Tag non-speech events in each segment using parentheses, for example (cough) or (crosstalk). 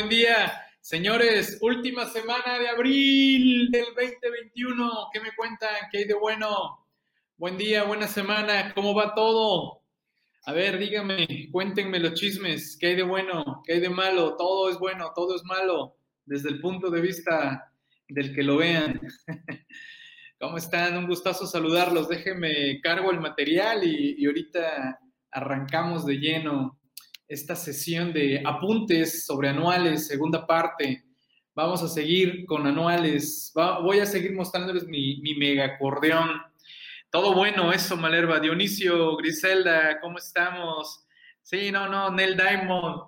buen día. Señores, última semana de abril del 2021. ¿Qué me cuentan? ¿Qué hay de bueno? Buen día, buena semana. ¿Cómo va todo? A ver, díganme, cuéntenme los chismes. ¿Qué hay de bueno? ¿Qué hay de malo? Todo es bueno, todo es malo, desde el punto de vista del que lo vean. (laughs) ¿Cómo están? Un gustazo saludarlos. Déjenme cargo el material y, y ahorita arrancamos de lleno esta sesión de apuntes sobre anuales, segunda parte. Vamos a seguir con anuales. voy a seguir mostrándoles mi, mega acordeón. Todo bueno, eso, Malerva. Dionisio, Griselda, ¿cómo estamos? Sí, no, no, Nel Diamond.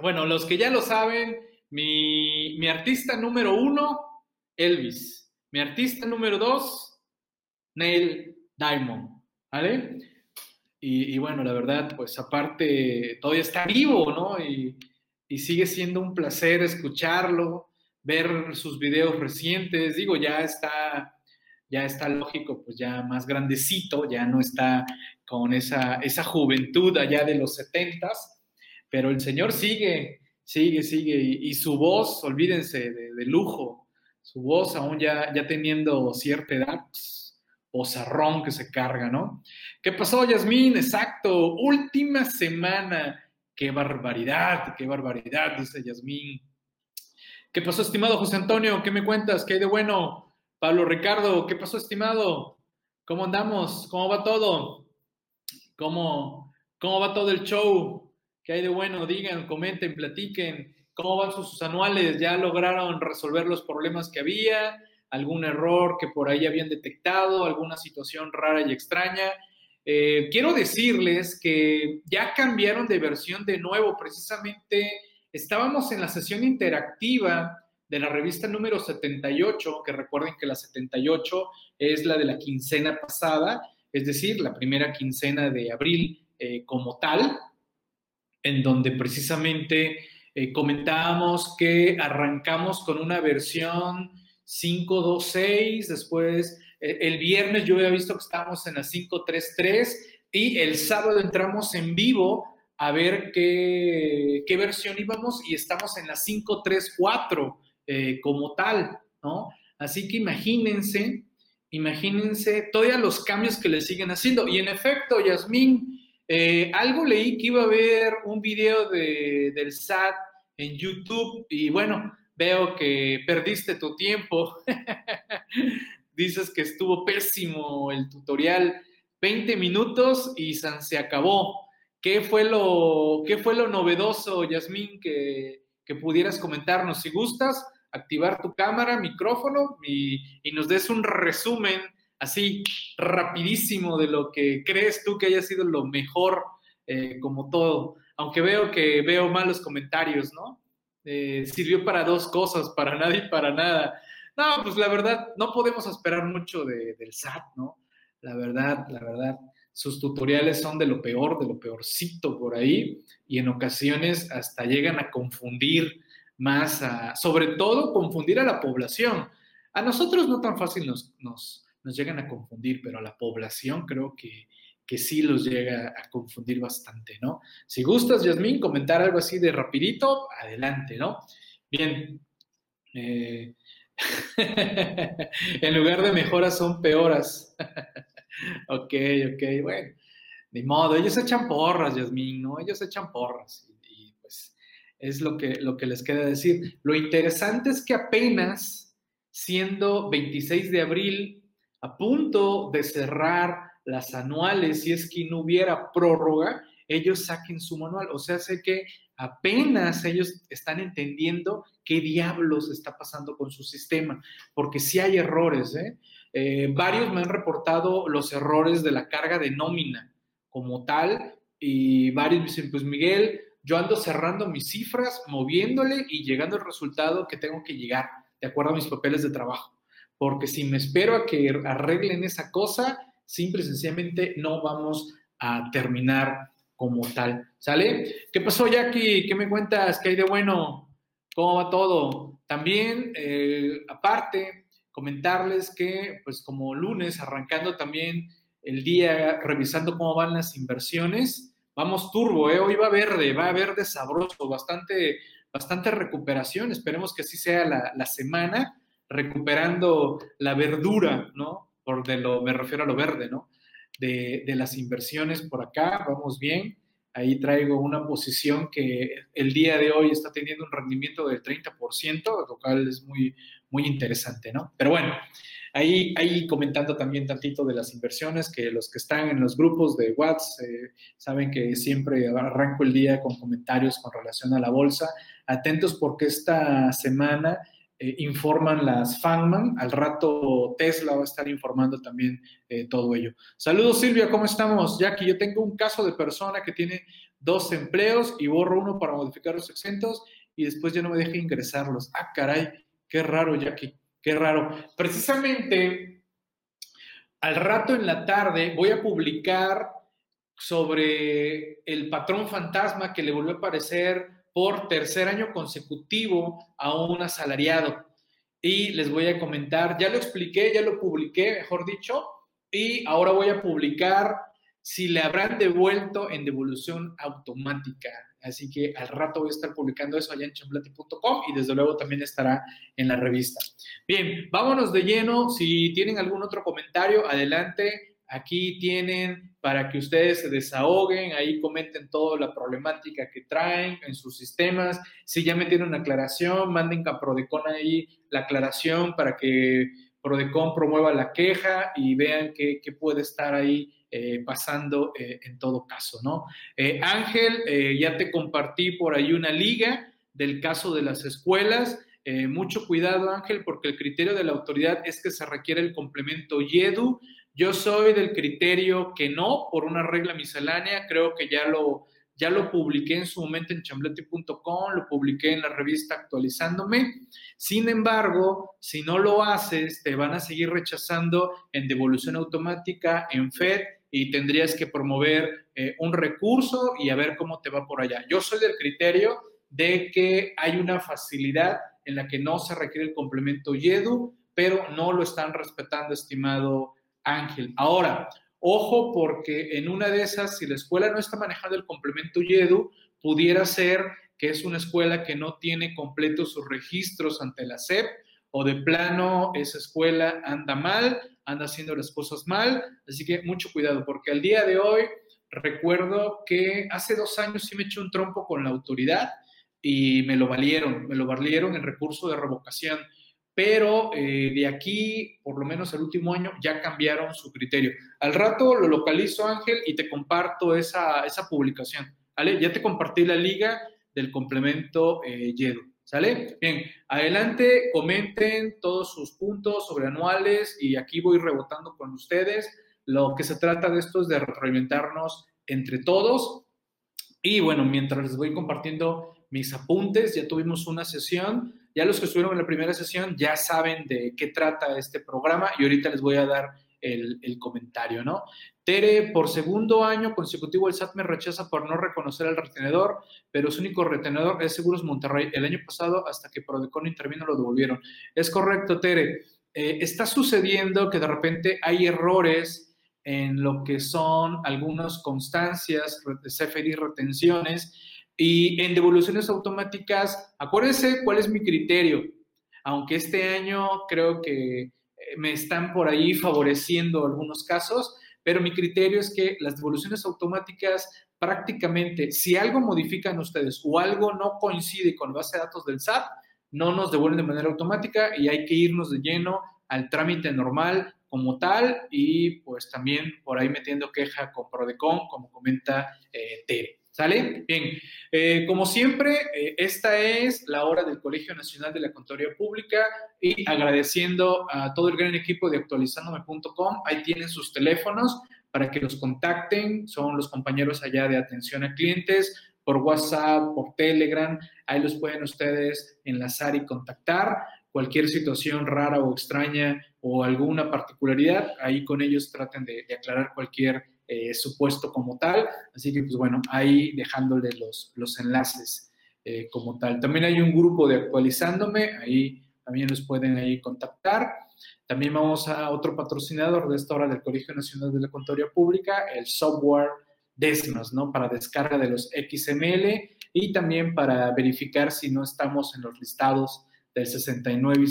Bueno, los que ya lo saben, mi, mi artista número uno, Elvis. Mi artista número dos, Neil Diamond. ¿Vale? Y, bueno, la verdad, pues aparte, todavía está vivo, ¿no? Y, sigue siendo un placer escucharlo, ver sus videos recientes. Digo, ya está, ya está lógico, pues ya más grandecito, ya no está con esa, esa juventud allá de los setentas, pero el señor sigue, sigue, sigue, y, su voz, olvídense, de, lujo, su voz aún ya, ya teniendo cierta edad, pues, zarrón que se carga, ¿no? ¿Qué pasó, Yasmín? Exacto, última semana. Qué barbaridad, qué barbaridad, dice Yasmín. ¿Qué pasó, estimado José Antonio? ¿Qué me cuentas? ¿Qué hay de bueno? Pablo Ricardo, ¿qué pasó, estimado? ¿Cómo andamos? ¿Cómo va todo? ¿Cómo, cómo va todo el show? ¿Qué hay de bueno? Digan, comenten, platiquen. ¿Cómo van sus anuales? ¿Ya lograron resolver los problemas que había? Algún error que por ahí habían detectado, alguna situación rara y extraña. Eh, quiero decirles que ya cambiaron de versión de nuevo, precisamente estábamos en la sesión interactiva de la revista número 78, que recuerden que la 78 es la de la quincena pasada, es decir, la primera quincena de abril eh, como tal, en donde precisamente eh, comentábamos que arrancamos con una versión 526, después eh, el viernes yo había visto que estábamos en la 533 y el sábado entramos en vivo a ver qué, qué versión íbamos y estamos en la 534 eh, como tal, ¿no? Así que imagínense, imagínense todavía los cambios que le siguen haciendo. Y en efecto, Yasmín, eh, algo leí que iba a haber un video de, del SAT en YouTube y bueno, veo que perdiste tu tiempo. (laughs) Dices que estuvo pésimo el tutorial. 20 minutos y se acabó. ¿Qué fue lo, qué fue lo novedoso, Yasmín, que, pudieras comentarnos? Si gustas, activar tu cámara, micrófono y, nos des un resumen así rapidísimo de lo que crees tú que haya sido lo mejor eh, como todo. Aunque veo que veo malos comentarios, ¿no? Eh, sirvió para dos cosas, para nada y para nada. No, pues la verdad, no podemos esperar mucho del SAT, ¿no? La verdad, la verdad, sus tutoriales son de lo peor, de lo peorcito por ahí, y en ocasiones hasta llegan a confundir más, sobre todo confundir a la población. A nosotros no tan fácil nos, nos, nos llegan a confundir, pero a la población creo que, que sí los llega a confundir bastante, ¿no? Si gustas, Yasmín, comentar algo así de rapidito, adelante, ¿no? Bien. Eh, (laughs) en lugar de mejoras son peoras. (laughs) ok, ok, bueno. Ni modo, ellos echan porras, Yasmín, ¿no? Ellos echan porras. Y, pues es lo que, lo que les queda decir. Lo interesante es que apenas, siendo 26 de abril, a punto de cerrar las anuales, si es que no hubiera prórroga, ellos saquen su manual. O sea, sé que apenas ellos están entendiendo qué diablos está pasando con su sistema, porque sí hay errores. ¿eh? Eh, varios me han reportado los errores de la carga de nómina como tal, y varios dicen, pues Miguel, yo ando cerrando mis cifras, moviéndole y llegando al resultado que tengo que llegar, de acuerdo a mis papeles de trabajo. Porque si me espero a que arreglen esa cosa, simple y sencillamente no vamos a terminar como tal. ¿Sale? ¿Qué pasó, Jackie? ¿Qué me cuentas? ¿Qué hay de bueno? ¿Cómo va todo? También, eh, aparte, comentarles que, pues como lunes, arrancando también el día, revisando cómo van las inversiones, vamos turbo, ¿eh? Hoy va verde, va verde sabroso, bastante, bastante recuperación. Esperemos que así sea la, semana, recuperando la verdura, ¿no? De lo, me refiero a lo verde, ¿no? De, de las inversiones por acá, vamos bien. Ahí traigo una posición que el día de hoy está teniendo un rendimiento del 30%, lo cual es muy, muy interesante, ¿no? Pero bueno, ahí, ahí comentando también tantito de las inversiones, que los que están en los grupos de WhatsApp eh, saben que siempre arranco el día con comentarios con relación a la bolsa. Atentos porque esta semana eh, informan las Fangman. Al rato Tesla va a estar informando también eh, todo ello. Saludos Silvia, ¿cómo estamos? Jackie, yo tengo un caso de persona que tiene dos empleos y borro uno para modificar los exentos y después ya no me deja ingresarlos. Ah, caray, qué raro, Jackie, qué raro. Precisamente al rato en la tarde voy a publicar sobre el patrón fantasma que le volvió a aparecer por tercer año consecutivo a un asalariado. Y les voy a comentar, ya lo expliqué, ya lo publiqué, mejor dicho, y ahora voy a publicar si le habrán devuelto en devolución automática. Así que al rato voy a estar publicando eso allá en y desde luego también estará en la revista. Bien, vámonos de lleno. Si tienen algún otro comentario, adelante. Aquí tienen para que ustedes se desahoguen, ahí comenten toda la problemática que traen en sus sistemas. Si ya metieron una aclaración, manden a Prodecon ahí la aclaración para que Prodecon promueva la queja y vean qué, puede estar ahí eh, pasando eh, en todo caso, ¿no? Eh, Ángel, ya te compartí por ahí una liga del caso de las escuelas. mucho cuidado, Ángel, porque el criterio de la autoridad es que se requiere el complemento YEDU yo soy del criterio que no, por una regla miscelánea, creo que ya lo, ya lo publiqué en su momento en chambleti.com, lo publiqué en la revista actualizándome. Sin embargo, si no lo haces, te van a seguir rechazando en devolución automática, en FED, y tendrías que promover eh, un recurso y a ver cómo te va por allá. Yo soy del criterio de que hay una facilidad en la que no se requiere el complemento YEDU, pero no lo están respetando, estimado Ángel. Ahora, ojo porque en una de esas, si la escuela no está manejando el complemento YEDU, pudiera ser que es una escuela que no tiene completos sus registros ante la SEP o de plano esa escuela anda mal, anda haciendo las cosas mal. Así que mucho cuidado porque al día de hoy recuerdo que hace dos años sí me eché un trompo con la autoridad y me lo valieron, me lo valieron en recurso de revocación pero eh, de aquí, por lo menos el último año, ya cambiaron su criterio. Al rato lo localizo, Ángel, y te comparto esa, esa publicación, ¿vale? Ya te compartí la liga del complemento eh, YEDO, ¿sale? Bien, adelante, comenten todos sus puntos sobre anuales y aquí voy rebotando con ustedes. Lo que se trata de esto es de retroalimentarnos entre todos. Y bueno, mientras les voy compartiendo mis apuntes, ya tuvimos una sesión ya los que estuvieron en la primera sesión ya saben de qué trata este programa y ahorita les voy a dar el, comentario, ¿no? Tere, por segundo año consecutivo el SAT me rechaza por no reconocer al retenedor, pero su único retenedor es Seguros Monterrey. El año pasado, hasta que Prodecon intervino, lo devolvieron. Es correcto, Tere. Eh, está sucediendo que de repente hay errores en lo que son algunas constancias, CFDI retenciones, y en devoluciones automáticas, acuérdense cuál es mi criterio. Aunque este año creo que eh, me están por ahí favoreciendo algunos casos, pero mi criterio es que las devoluciones automáticas prácticamente, si algo modifican ustedes o algo no coincide con la base de datos del SAT, no nos devuelven de manera automática y hay que irnos de lleno al trámite normal como tal y pues también por ahí metiendo queja con Prodecon, como comenta eh, Tere. ¿Sale? Bien, eh, como siempre, eh, esta es la hora del Colegio Nacional de la Contaduría Pública y agradeciendo a todo el gran equipo de actualizandome.com, ahí tienen sus teléfonos para que los contacten, son los compañeros allá de atención a clientes, por WhatsApp, por Telegram, ahí los pueden ustedes enlazar y contactar. Cualquier situación rara o extraña o alguna particularidad, ahí con ellos traten de, de aclarar cualquier eh, supuesto como tal. Así que, pues bueno, ahí dejándole los, los enlaces eh, como tal. También hay un grupo de actualizándome, ahí también los pueden ahí contactar. También vamos a otro patrocinador de esta hora del Colegio Nacional de la Contaduría Pública, el software Desmas, ¿no? Para descarga de los XML. y también para verificar si no estamos en los listados del 69 y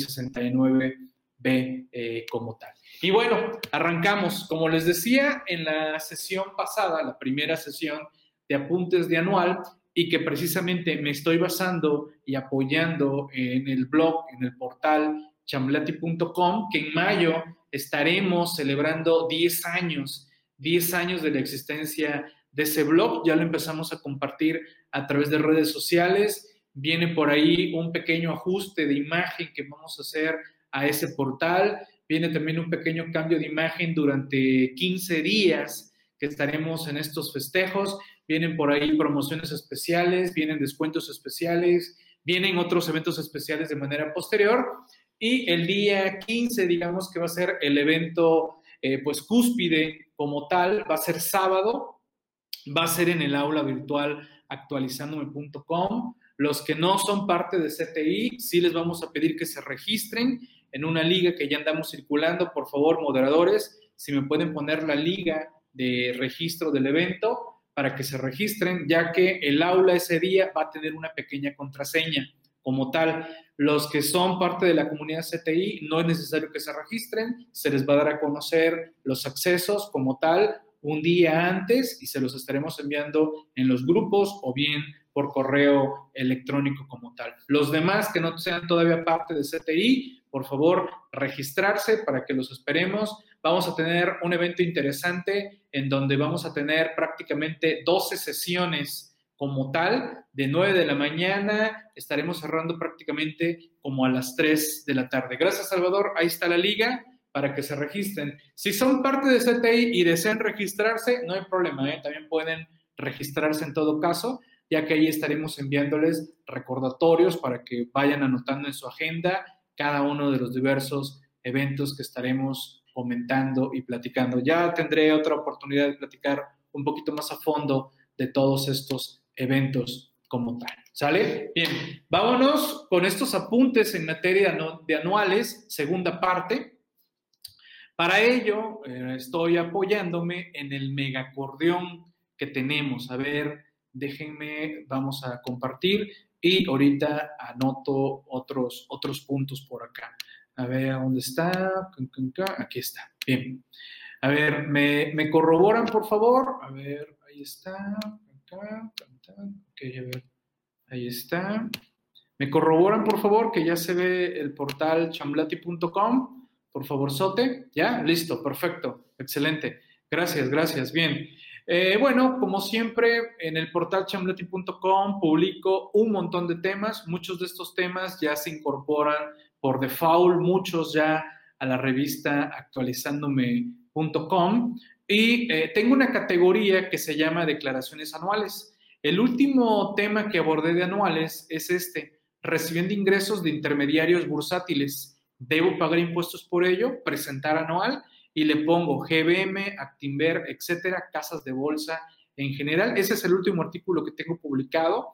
69B eh, como tal. Y bueno, arrancamos. Como les decía en la sesión pasada, la primera sesión de apuntes de anual, y que precisamente me estoy basando y apoyando en el blog, en el portal chamblati.com, que en mayo estaremos celebrando 10 años, 10 años de la existencia de ese blog. Ya lo empezamos a compartir a través de redes sociales. Viene por ahí un pequeño ajuste de imagen que vamos a hacer a ese portal. Viene también un pequeño cambio de imagen durante 15 días que estaremos en estos festejos. Vienen por ahí promociones especiales, vienen descuentos especiales, vienen otros eventos especiales de manera posterior. Y el día 15, digamos que va a ser el evento, eh, pues cúspide como tal, va a ser sábado, va a ser en el aula virtual actualizándome.com. Los que no son parte de CTI, sí les vamos a pedir que se registren en una liga que ya andamos circulando. Por favor, moderadores, si me pueden poner la liga de registro del evento para que se registren, ya que el aula ese día va a tener una pequeña contraseña como tal. Los que son parte de la comunidad CTI no es necesario que se registren, se les va a dar a conocer los accesos como tal un día antes y se los estaremos enviando en los grupos o bien por correo electrónico como tal. Los demás que no sean todavía parte de CTI, por favor, registrarse para que los esperemos. Vamos a tener un evento interesante en donde vamos a tener prácticamente 12 sesiones como tal, de 9 de la mañana, estaremos cerrando prácticamente como a las 3 de la tarde. Gracias, Salvador. Ahí está la liga para que se registren. Si son parte de CTI y desean registrarse, no hay problema, ¿eh? también pueden registrarse en todo caso, ya que ahí estaremos enviándoles recordatorios para que vayan anotando en su agenda cada uno de los diversos eventos que estaremos comentando y platicando. Ya tendré otra oportunidad de platicar un poquito más a fondo de todos estos eventos como tal. ¿Sale? Bien, vámonos con estos apuntes en materia de anuales, segunda parte. Para ello, eh, estoy apoyándome en el megacordión que tenemos. A ver, déjenme, vamos a compartir y ahorita anoto otros, otros puntos por acá. A ver, ¿dónde está? Aquí está. Bien. A ver, ¿me, me corroboran, por favor? A ver, ahí está acá. Ok, a ver. Ahí está. ¿Me corroboran, por favor, que ya se ve el portal chamblati.com? Por favor, Sote. ¿Ya? Listo, perfecto. Excelente. Gracias, gracias. Bien. Eh, bueno, como siempre, en el portal chamblati.com publico un montón de temas. Muchos de estos temas ya se incorporan por default, muchos ya a la revista actualizándome.com. Y eh, tengo una categoría que se llama declaraciones anuales. El último tema que abordé de anuales es este, recibiendo ingresos de intermediarios bursátiles. ¿Debo pagar impuestos por ello? Presentar anual y le pongo GBM, Actinver, etcétera, casas de bolsa en general. Ese es el último artículo que tengo publicado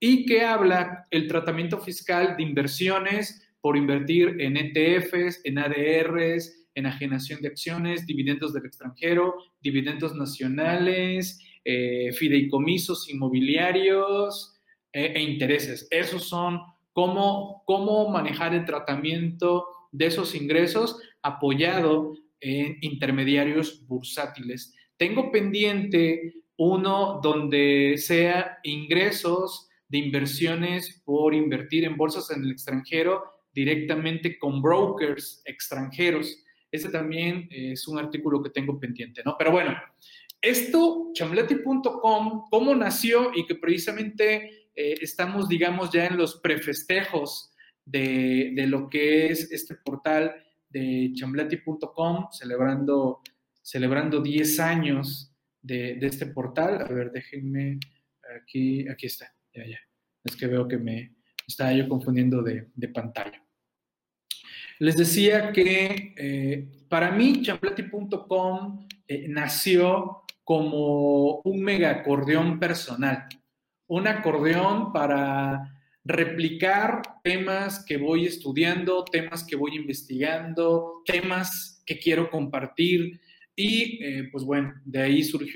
y que habla el tratamiento fiscal de inversiones por invertir en ETFs, en ADRs, en enajenación de acciones, dividendos del extranjero, dividendos nacionales, eh, fideicomisos inmobiliarios eh, e intereses. Esos son cómo, cómo manejar el tratamiento de esos ingresos apoyado intermediarios bursátiles. Tengo pendiente uno donde sea ingresos de inversiones por invertir en bolsas en el extranjero directamente con brokers extranjeros. Ese también es un artículo que tengo pendiente, ¿no? Pero bueno, esto, chamblati.com, cómo nació y que precisamente eh, estamos, digamos, ya en los prefestejos de, de lo que es este portal de chamblati.com, celebrando, celebrando 10 años de, de, este portal. A ver, déjenme, aquí, aquí está, ya, ya. Es que veo que me estaba yo confundiendo de, de pantalla. Les decía que eh, para mí champlati.com eh, nació como un mega acordeón personal, un acordeón para replicar temas que voy estudiando, temas que voy investigando, temas que quiero compartir. Y eh, pues bueno, de ahí surgió